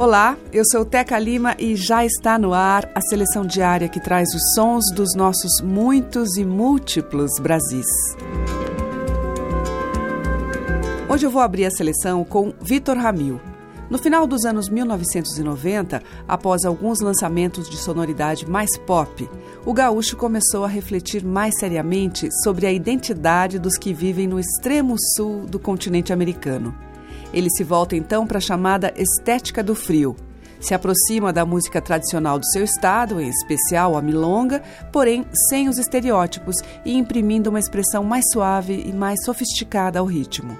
Olá, eu sou Teca Lima e já está no ar a seleção diária que traz os sons dos nossos muitos e múltiplos Brasis. Hoje eu vou abrir a seleção com Vitor Ramil. No final dos anos 1990, após alguns lançamentos de sonoridade mais pop, o gaúcho começou a refletir mais seriamente sobre a identidade dos que vivem no extremo sul do continente americano. Ele se volta então para a chamada estética do frio. Se aproxima da música tradicional do seu estado, em especial a milonga, porém sem os estereótipos e imprimindo uma expressão mais suave e mais sofisticada ao ritmo.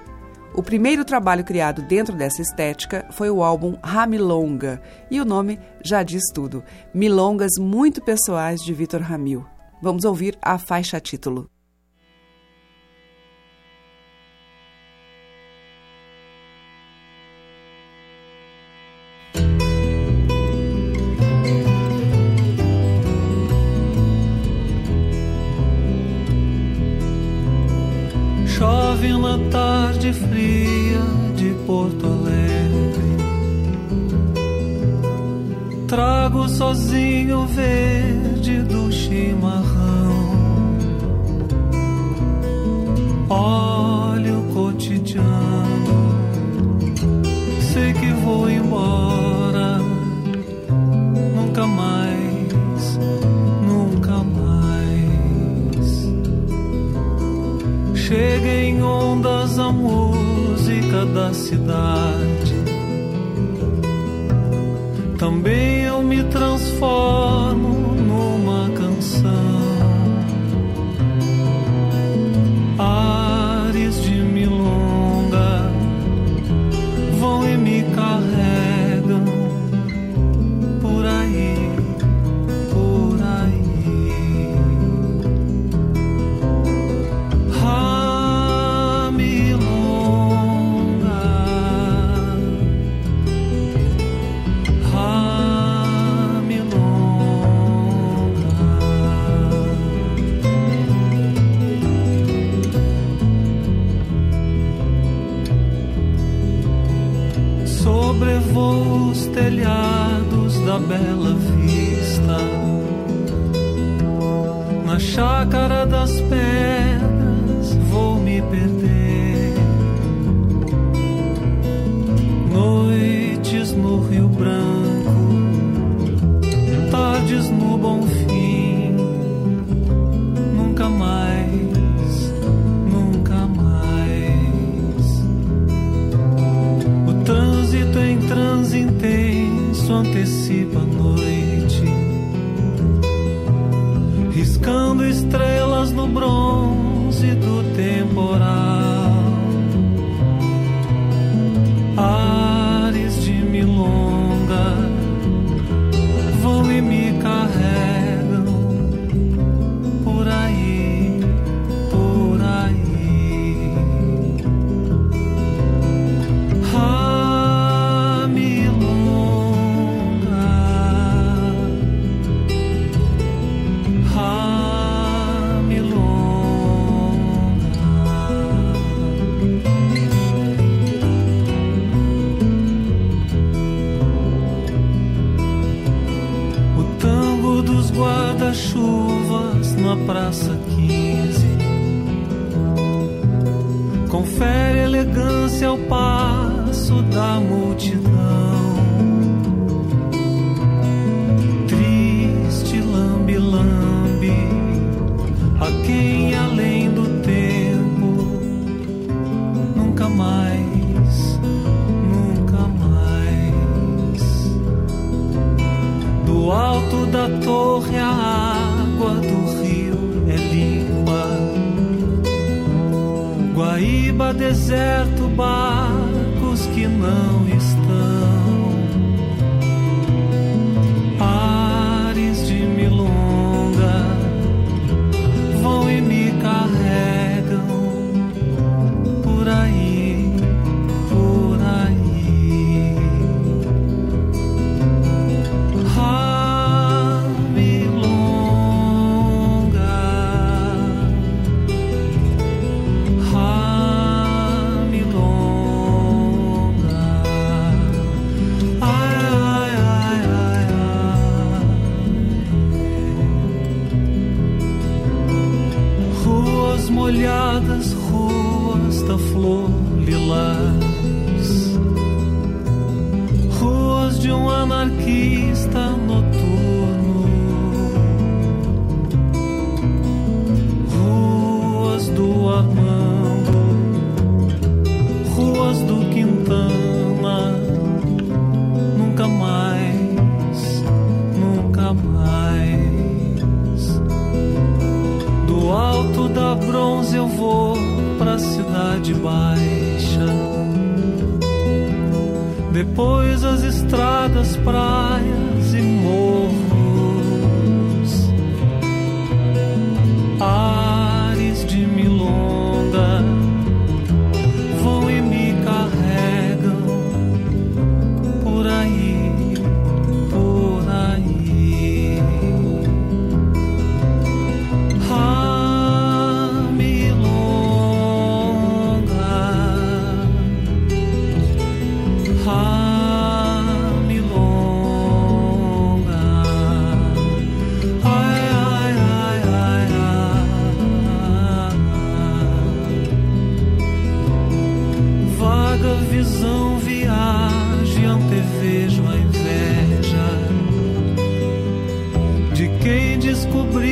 O primeiro trabalho criado dentro dessa estética foi o álbum Ramilonga, e o nome já diz tudo: Milongas muito pessoais de Vitor Ramil. Vamos ouvir a faixa título. Trago sozinho verde do chimarrão. Estrelas no bronze do temporal. Ao passo da multidão. Triste lambe-lambe a quem além do tempo nunca mais, nunca mais. Do alto da torre a água do rio é limpa. Guaíba deserto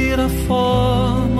beautiful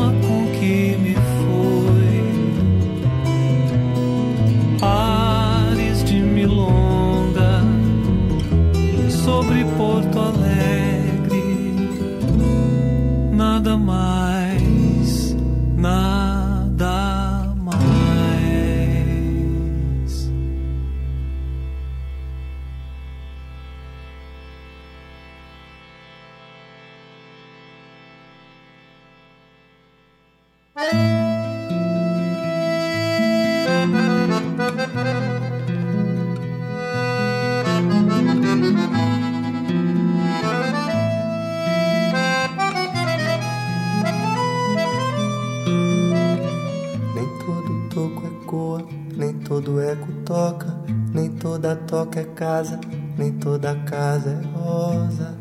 casa, nem toda casa é rosa,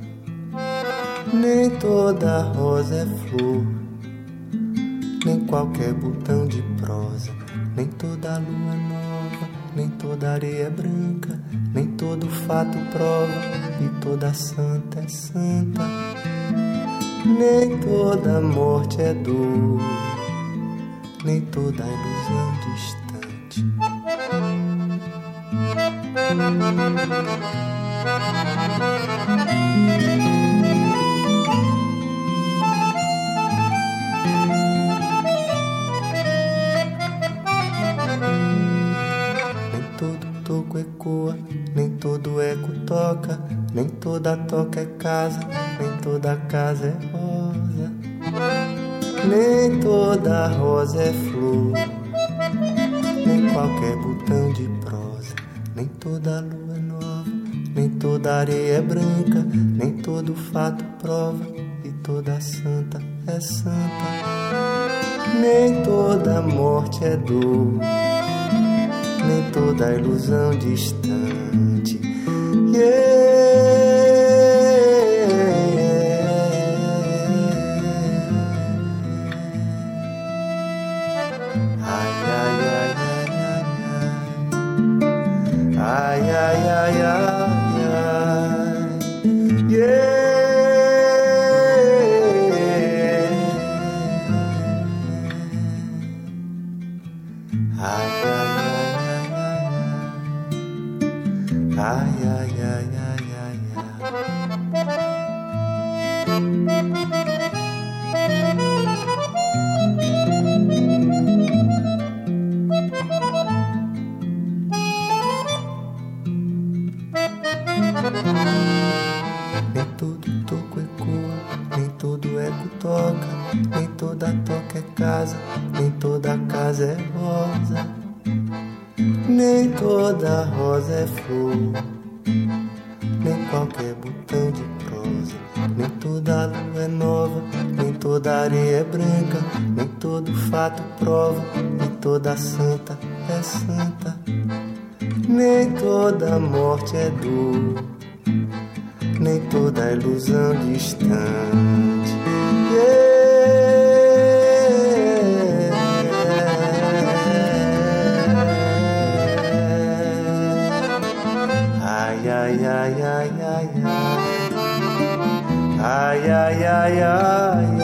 nem toda rosa é flor, nem qualquer botão de prosa, nem toda lua nova, nem toda areia branca, nem todo fato prova, e toda santa é santa, nem toda morte é dor, nem toda ilusão de casa, nem toda casa é rosa, nem toda rosa é flor, nem qualquer botão de prosa, nem toda lua é nova, nem toda areia é branca, nem todo fato prova, e toda santa é santa, nem toda morte é dor, nem toda ilusão distante. Yeah. mankind. Yeah. Ay, ay, ay, ay, ay, ay. Ay, ay, ay, ay.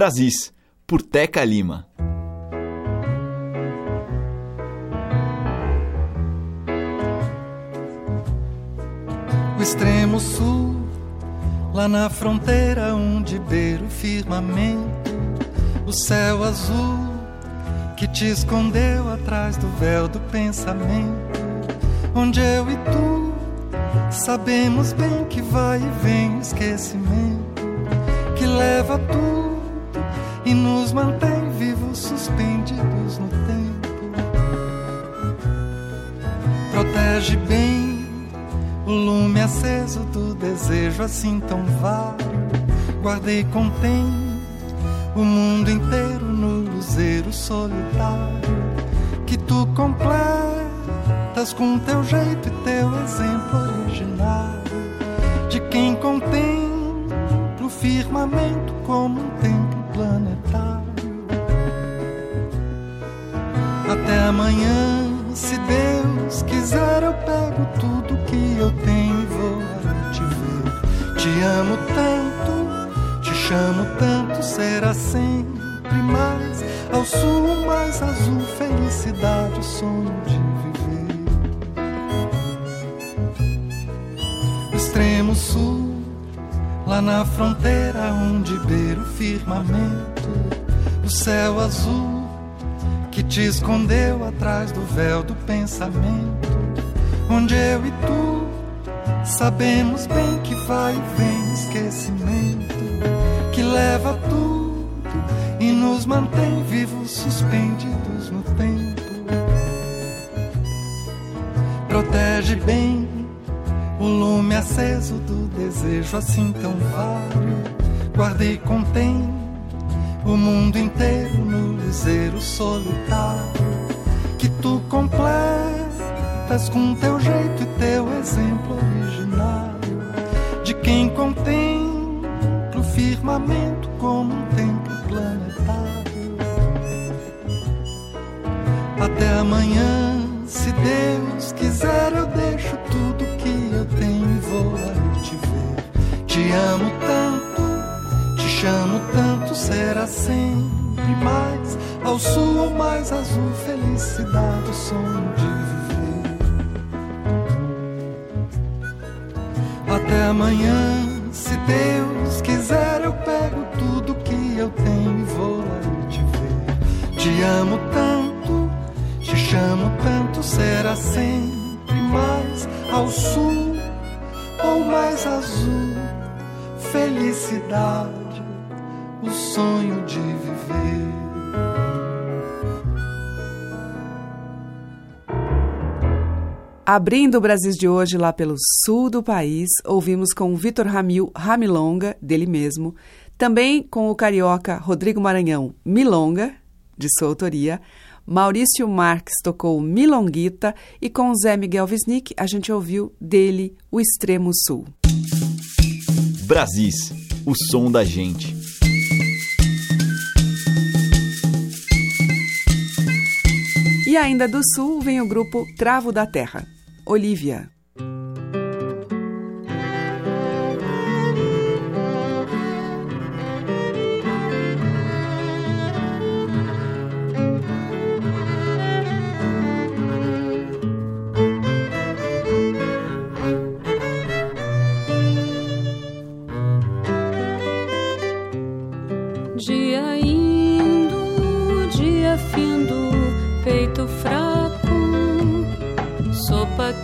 Brasis, por Teca Lima. O extremo sul, lá na fronteira onde beira o firmamento, o céu azul que te escondeu atrás do véu do pensamento, onde eu e tu sabemos bem que vai e vem o esquecimento que leva tudo e nos mantém vivos, suspendidos no tempo. Protege bem o lume aceso do desejo assim tão vago. Guardei contém o mundo inteiro no luzeiro solitário que tu completas com teu jeito e teu exemplo original de quem contém firmamento como um tempo planetário. Até amanhã, se Deus quiser, eu pego tudo que eu tenho e vou te ver. Te amo tanto, te chamo tanto, será sempre mais ao sul, mais azul, felicidade, sonho de na fronteira onde beira o firmamento, o céu azul que te escondeu atrás do véu do pensamento, onde eu e tu sabemos bem que vai e vem esquecimento, que leva tudo e nos mantém vivos, suspendidos no tempo. Protege bem o lume aceso do desejo assim tão vário, guardei contém o mundo inteiro no luzeiro solitário. Que tu completas com teu jeito e teu exemplo originário. De quem contempla o firmamento como um templo planetário. Até amanhã, se Deus quiser, eu deixo e vou aí te ver. Te amo tanto, te chamo tanto, será sempre mais ao sul ou mais azul, felicidade, o sonho de viver. Até amanhã, se Deus quiser, eu pego tudo que eu tenho e vou aí te ver. Te amo tanto, te chamo tanto, será sempre mais ao sul ou mais azul, felicidade, o sonho de viver. Abrindo o Brasil de hoje lá pelo sul do país, ouvimos com Vitor Ramil Ramilonga, dele mesmo, também com o carioca Rodrigo Maranhão Milonga, de sua autoria, Maurício Marques tocou Milonguita e com Zé Miguel Wisnik a gente ouviu dele O Extremo Sul. Brasis, o som da gente. E ainda do sul vem o grupo Travo da Terra. Olivia.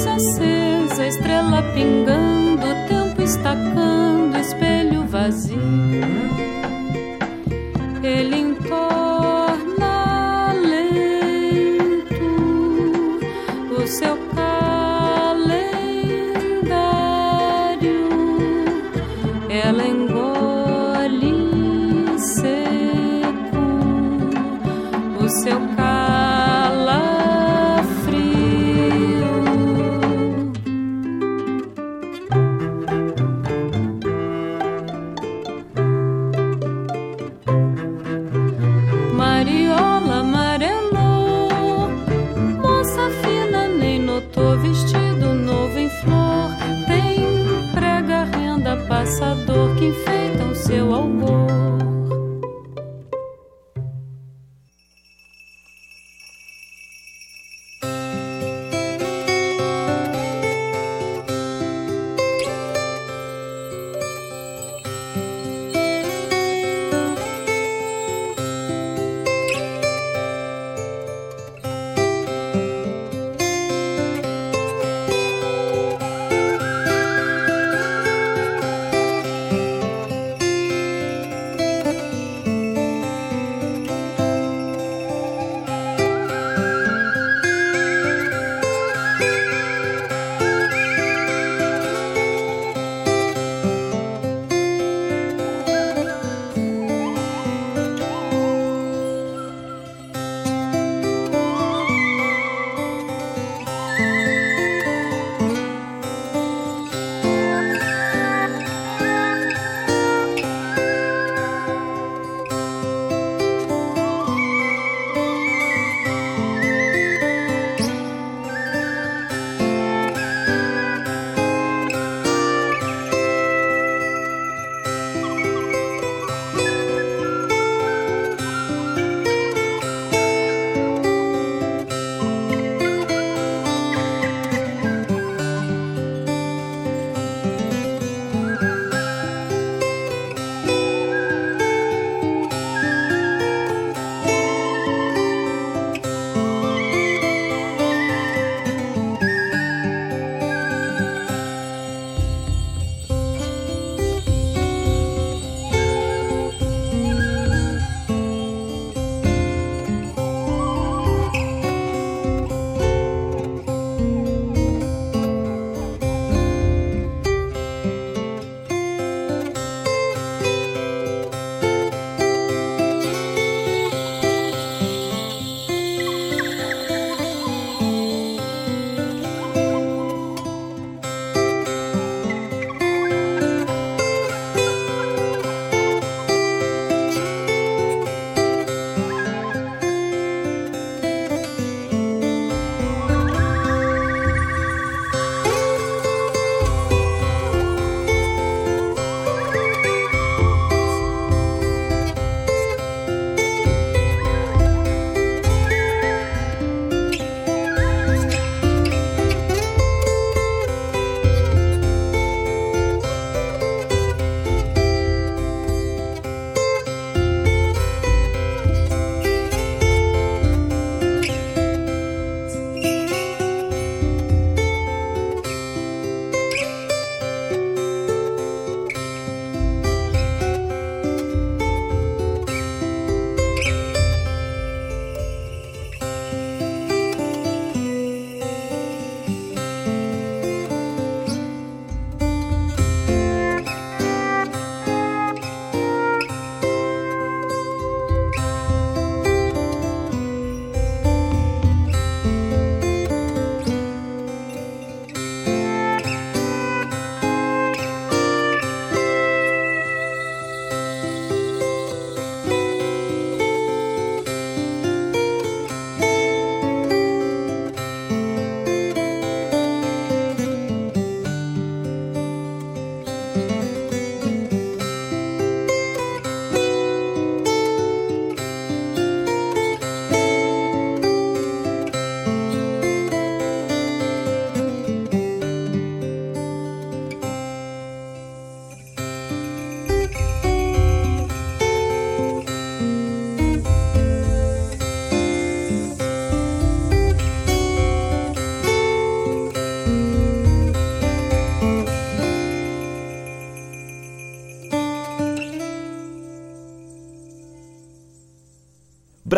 Luz acesa, estrela pingando, o tempo estacando, espelho vazio.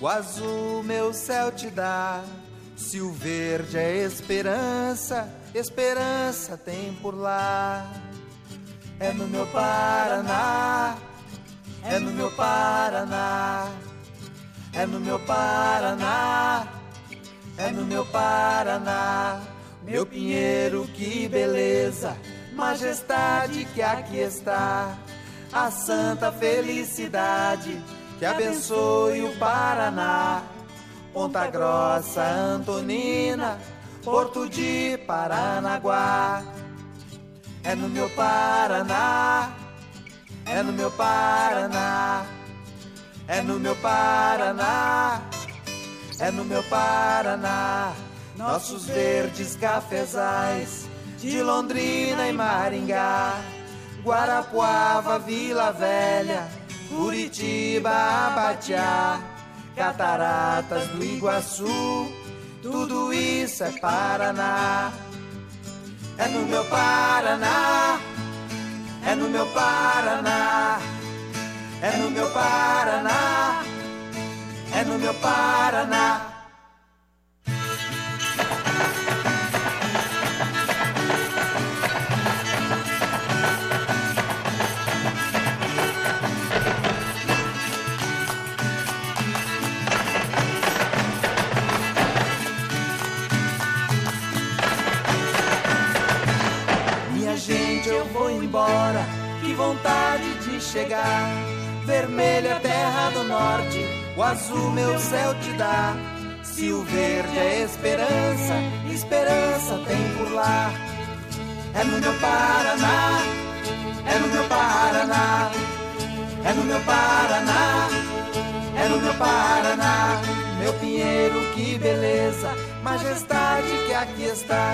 O azul meu céu te dá. Se o verde é esperança, esperança tem por lá. é no meu Paraná, é no meu Paraná, é no meu Paraná, é no meu Paraná, meu pinheiro, que beleza, majestade que aqui está, a santa felicidade que abençoe o Paraná, Ponta Grossa, Antonina, Porto de Paranaguá. É no meu Paraná, é no meu Paraná, é no meu Paraná, é no meu Paraná. Nossos verdes cafezais de Londrina e Maringá, Guarapuava, Vila Velha, Curitiba, Abatiá, Cataratas do Iguaçu, tudo isso é Paraná é no meu Paraná, é no meu Paraná, é no meu Paraná, é no meu Paraná. O azul meu céu te dá. Se o verde é esperança, esperança tem por lá. É no meu Paraná, é no meu Paraná, é no meu Paraná, é no meu Paraná. Meu pinheiro, que beleza, majestade que aqui está,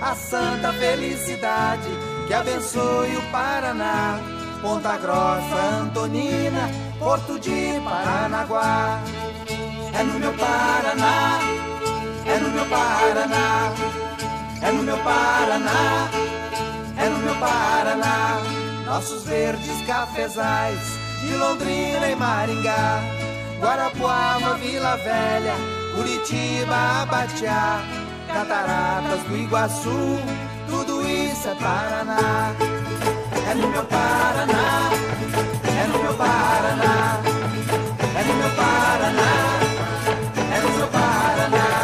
a santa felicidade que abençoe o Paraná, Ponta Grossa, Antonina, Porto de Paranaguá. É no meu Paraná, é no meu Paraná, é no meu Paraná, é no meu Paraná. Nossos verdes cafezais de Londrina e Maringá, Guarapuava, Vila Velha, Curitiba, Abatiá, Cataratas do Iguaçu tudo isso é Paraná. É no meu Paraná, é no meu Paraná, é no meu Paraná.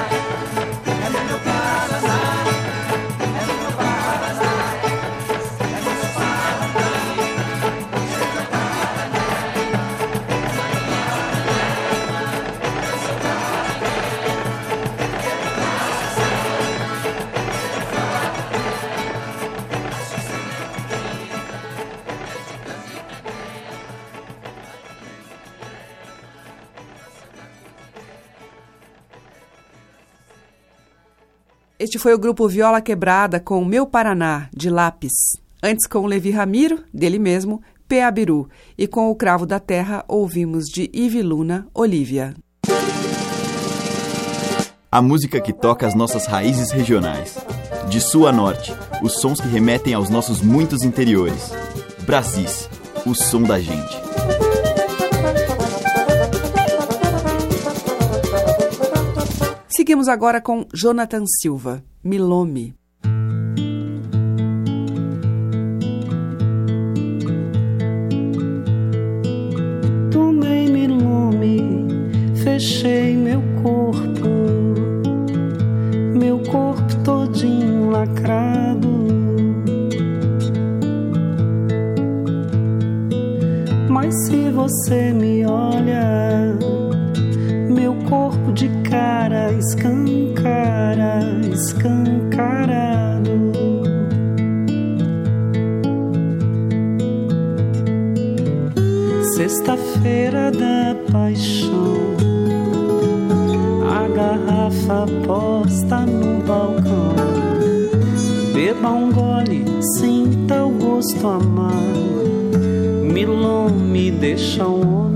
Este foi o grupo Viola Quebrada com Meu Paraná, de Lápis. Antes, com Levi Ramiro, dele mesmo, Peabiru. E com o Cravo da Terra, ouvimos de Ive Luna, Olívia. A música que toca as nossas raízes regionais. De sul a norte, os sons que remetem aos nossos muitos interiores. Brasis, o som da gente. Seguimos agora com Jonathan Silva, Milome. Tomei Milome, fechei meu corpo, meu corpo todinho lacrado. Mas se você me olha corpo de cara escancara, escancarado. Sexta-feira da paixão, a garrafa posta no balcão. Beba um gole, sinta o gosto amargo. Milon me deixa um homem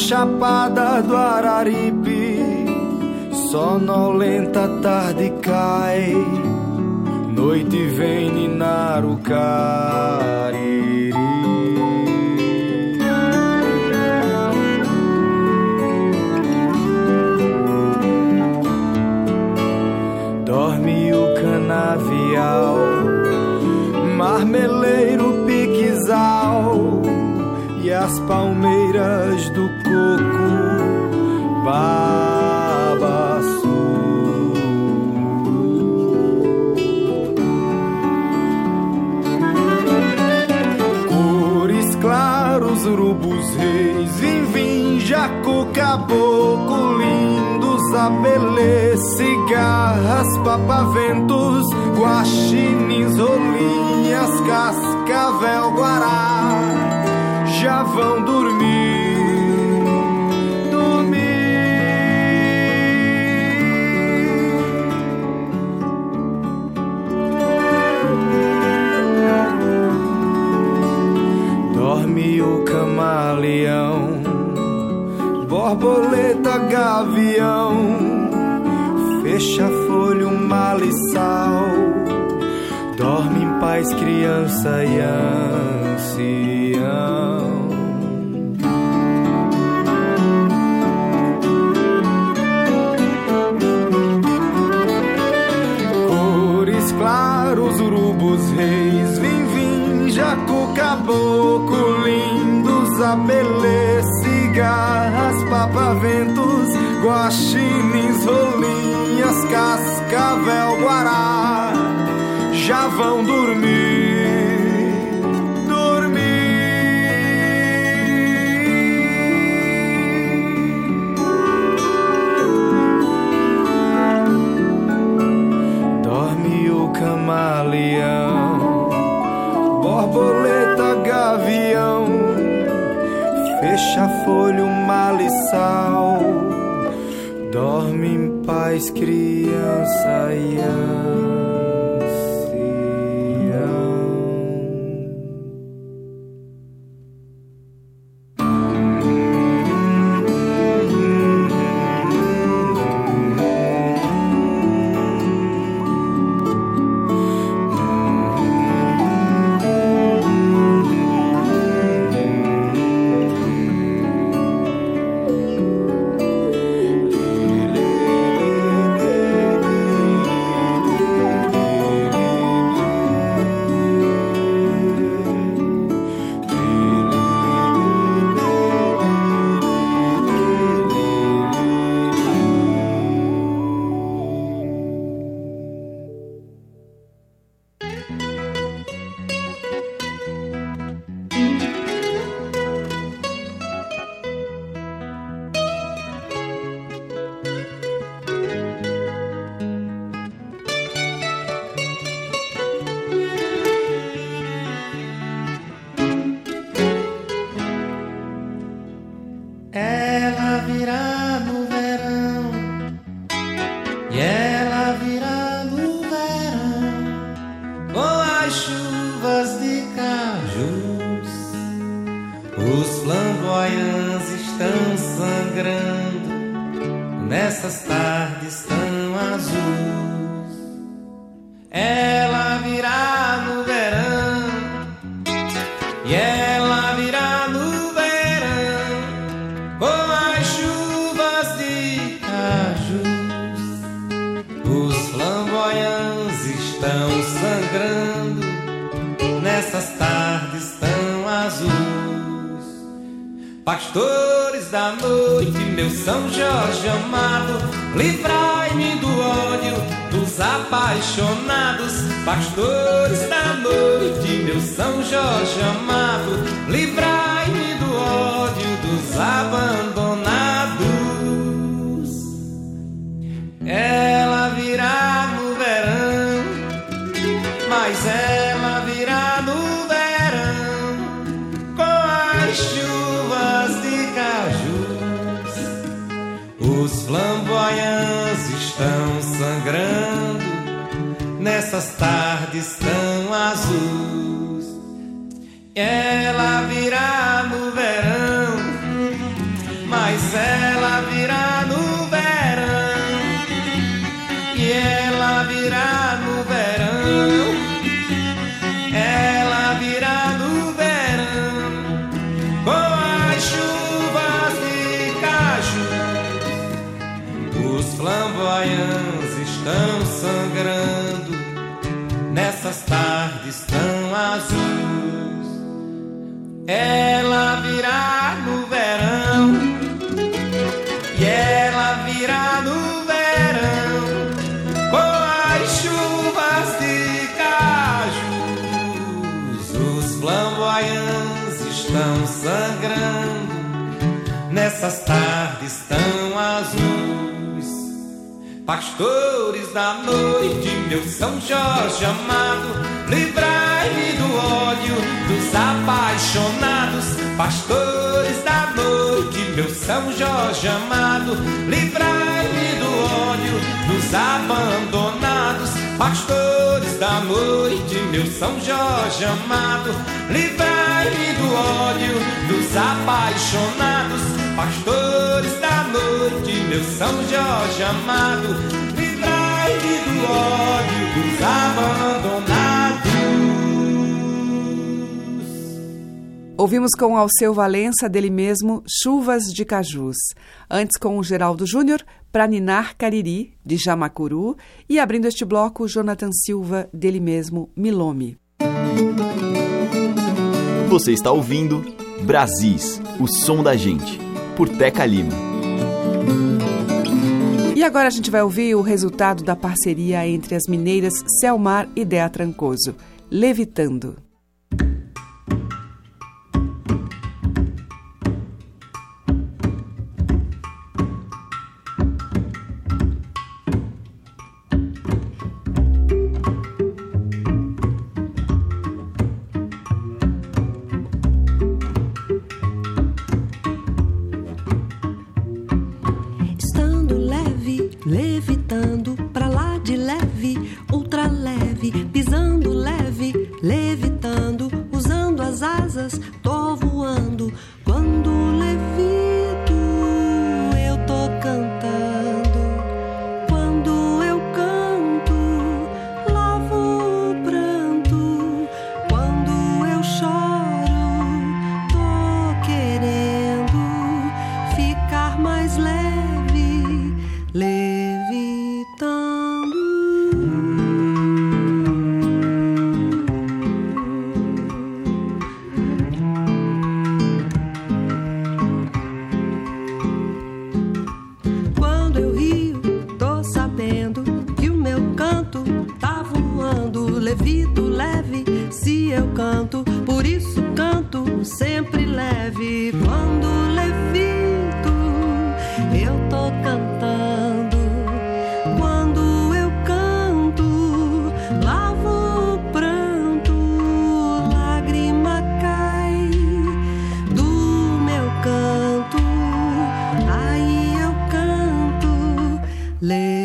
chapada do Araripe. Sonolenta tarde cai, noite vem ninar o cariri. Dorme o canavial marmeleiro piquezal e as palmeiras do caboclo, lindos, abelê, cigarras, papaventos, guaxinins, rolinhas, cascavel, guará, já vão dormir, borboleta, gavião, fecha folha, um malissal. Dorme em paz, criança e ancião. Cores claros, urubus reis, vim, vim, jaco, caboclo, lindos, abelê, cigarras, papaventos, guaxinins, rolinhas, cascavel, guará, já vão dormir, dormir. Dorme o camaleão, borboleta, gavião, fecha folha, malissal. Dorme em paz, criança e nessas tardes tão azuis. Ela virá no verão. E ela virá no verão com as chuvas de cajus. Os flamboyants estão sangrando nessas tardes tão azuis. Pastores da noite, meu São Jorge amado, livrai-me do ódio dos apaixonados. Pastores da noite, meu São Jorge amado, livrai-me do ódio dos abandonados. Pastores da noite, meu São Jorge amado, livrai-me do ódio dos apaixonados. Pastores da noite, meu São Jorge amado, livrai-me do ódio dos abandonados. Ouvimos com Alceu Valença, dele mesmo, Chuvas de Cajus. Antes com o Geraldo Júnior, Pra Ninar Cariri, de Jamacuru. E abrindo este bloco, Jonathan Silva, dele mesmo, Milome. Você está ouvindo Brasis, o som da gente, por Teca Lima. E agora a gente vai ouvir o resultado da parceria entre as mineiras Selmar e Dea Trancoso, Levitando. lay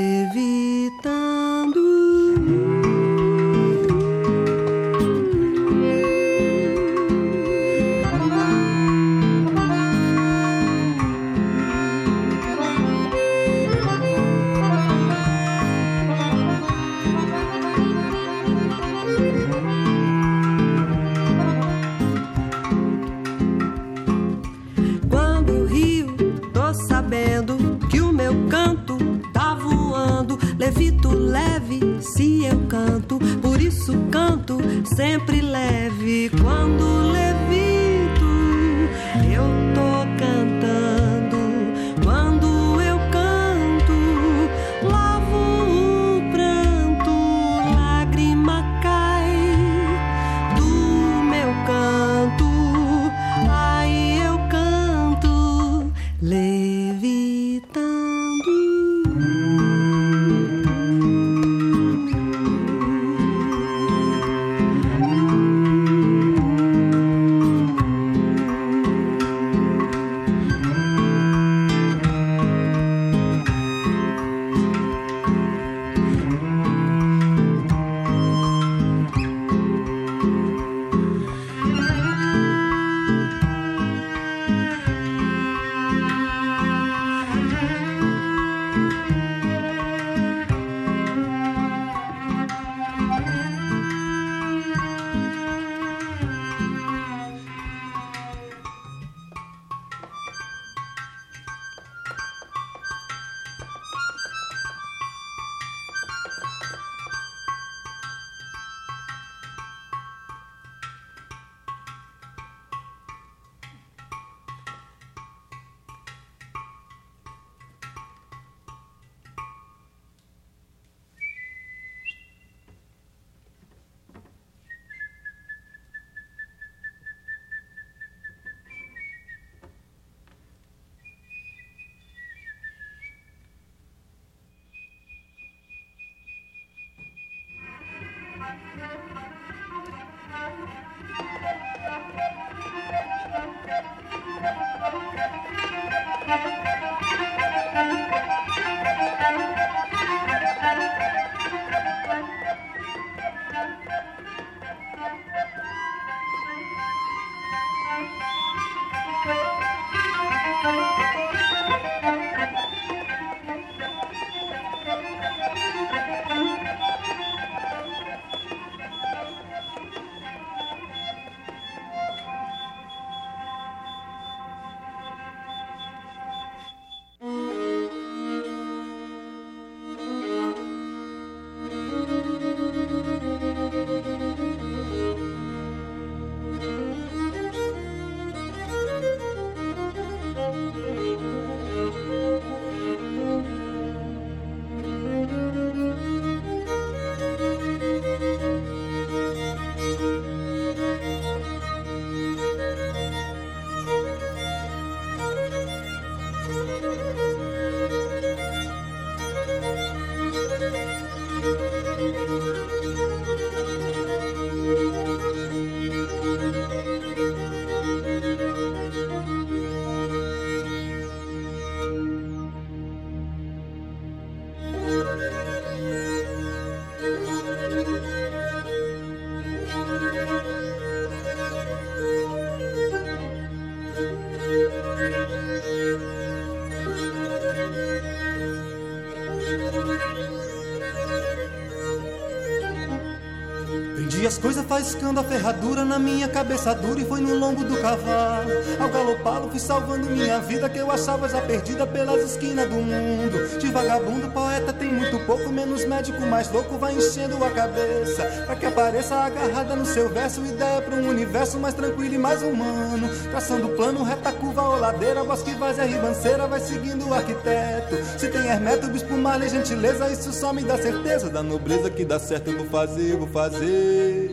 As coisas faiscando a ferradura na minha cabeça dura e foi no lombo do cavalo. Ao galopá-lo fui salvando minha vida que eu achava já perdida pelas esquinas do mundo. De vagabundo, poeta tem muito pouco, menos médico, mais louco vai enchendo a cabeça. Pra que apareça agarrada no seu verso, ideia pra um universo mais tranquilo e mais humano. Traçando plano, reta curva ou ladeira, bosque, várzea, ribanceira, vai seguindo o arquiteto. Se tem hermeto, bispo, malha, gentileza, isso só me dá certeza da nobreza que dá certo. Eu vou fazer, eu vou fazer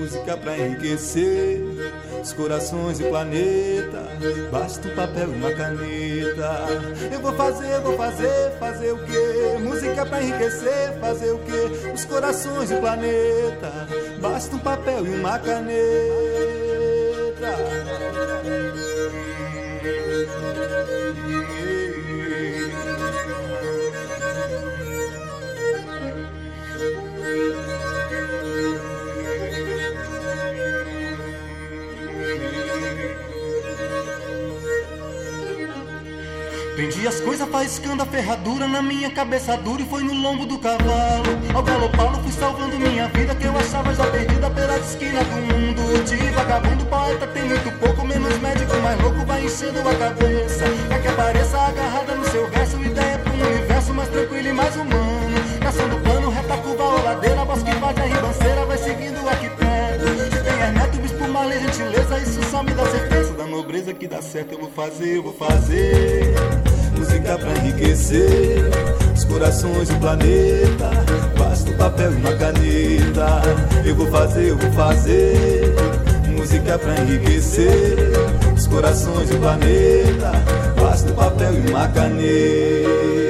música pra enriquecer os corações e planeta. Basta um papel e uma caneta. Eu vou fazer, vou fazer, fazer o quê? Música pra enriquecer, fazer o quê? Os corações e planeta. Basta um papel e uma caneta. Prendi as coisas faiscando a ferradura na minha cabeça dura e foi no lombo do cavalo. Ao galopá-lo fui salvando minha vida que eu achava já perdida pela esquina do mundo. De vagabundo, poeta tem muito pouco, menos médico, mais louco vai enchendo a cabeça. É que apareça agarrada no seu verso, ideia pro universo mais tranquilo e mais humano. Caçando plano, reta, curva oladeira ladeira, voz que faz a ribanceira, vai seguindo o perto. Se tem Hermeto, bispo, malha, gentileza, isso só me dá certeza nobreza que dá certo. Eu vou fazer, eu vou fazer. Música pra enriquecer os corações do planeta. Basta o papel e uma caneta. Eu vou fazer, eu vou fazer. Música pra enriquecer os corações do planeta. Basta o papel e uma caneta.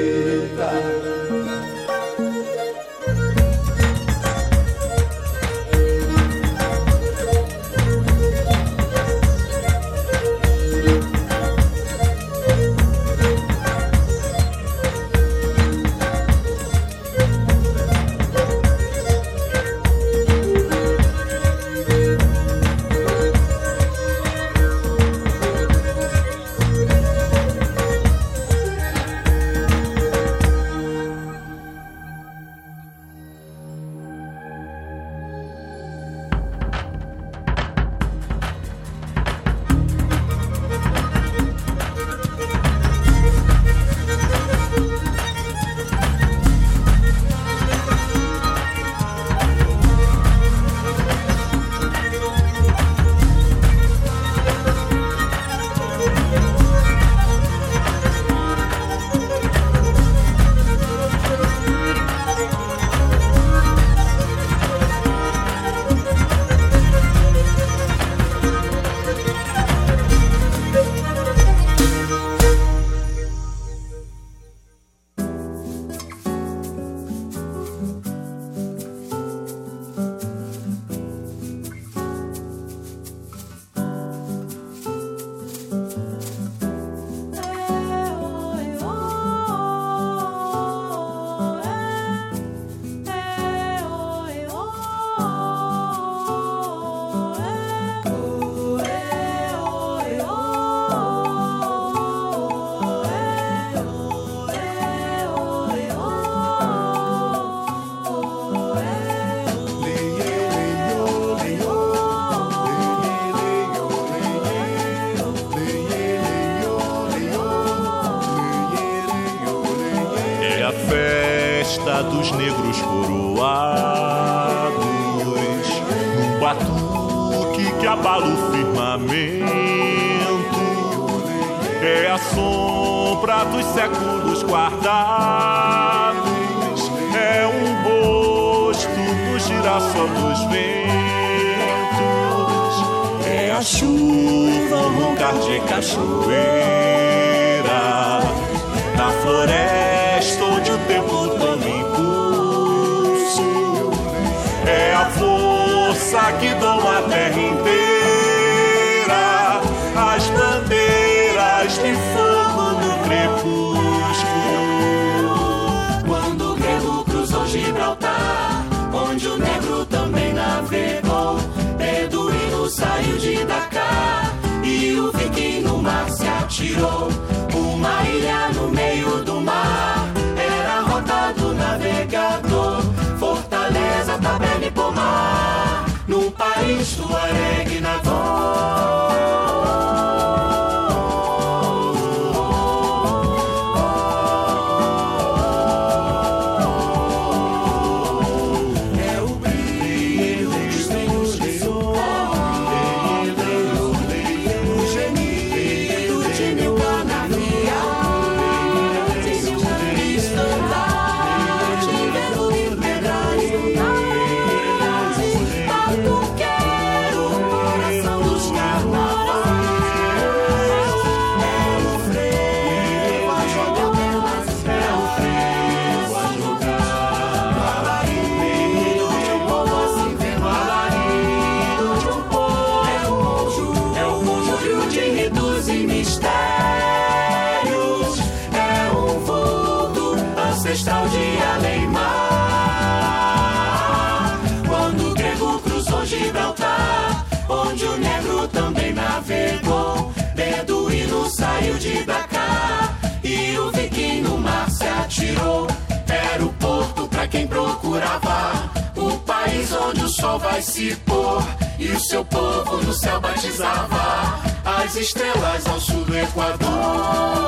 Seu povo no céu batizava as estrelas ao sul do Equador.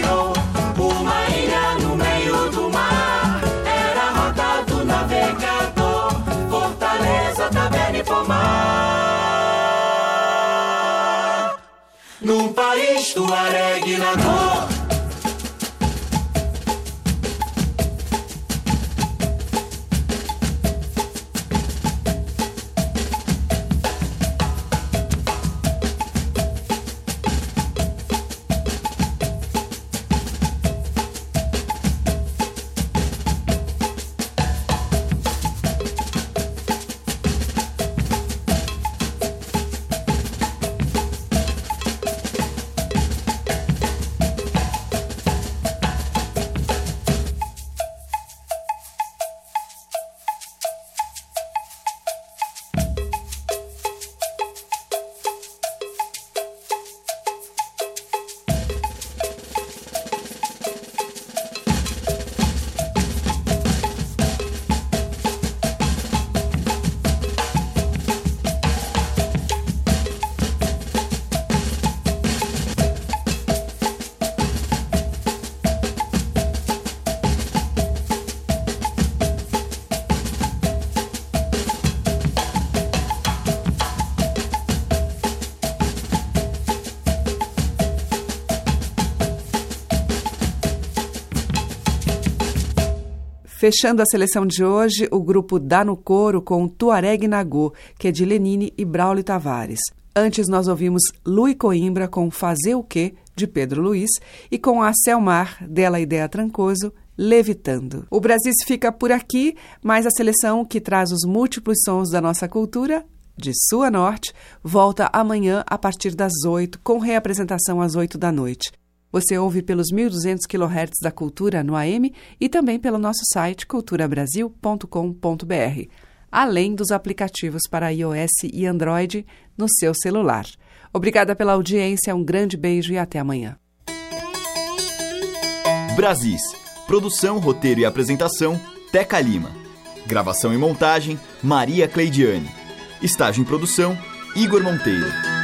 Se atirou Uma ilha no meio do mar Era a rota do navegador. Fortaleza, taberna e pomar. Num país do aregue Fechando a seleção de hoje, o grupo Dá no Coro com Tuareg Nagô, que é de Lenine e Braulio Tavares. Antes nós ouvimos Lui Coimbra com Fazer o Quê, de Pedro Luiz, e com a Selmar, dela Ideia Trancoso, Levitando. O Brasil fica por aqui, mas a seleção que traz os múltiplos sons da nossa cultura, de sul a norte, volta amanhã a partir das 8, com reapresentação às 8 da noite. Você ouve pelos 1.200 kHz da Cultura no AM e também pelo nosso site culturabrasil.com.br, além dos aplicativos para iOS e Android no seu celular. Obrigada pela audiência, um grande beijo e até amanhã. Brasis. Produção, roteiro e apresentação, Teca Lima. Gravação e montagem, Maria Cleidiane. Estágio em produção, Igor Monteiro.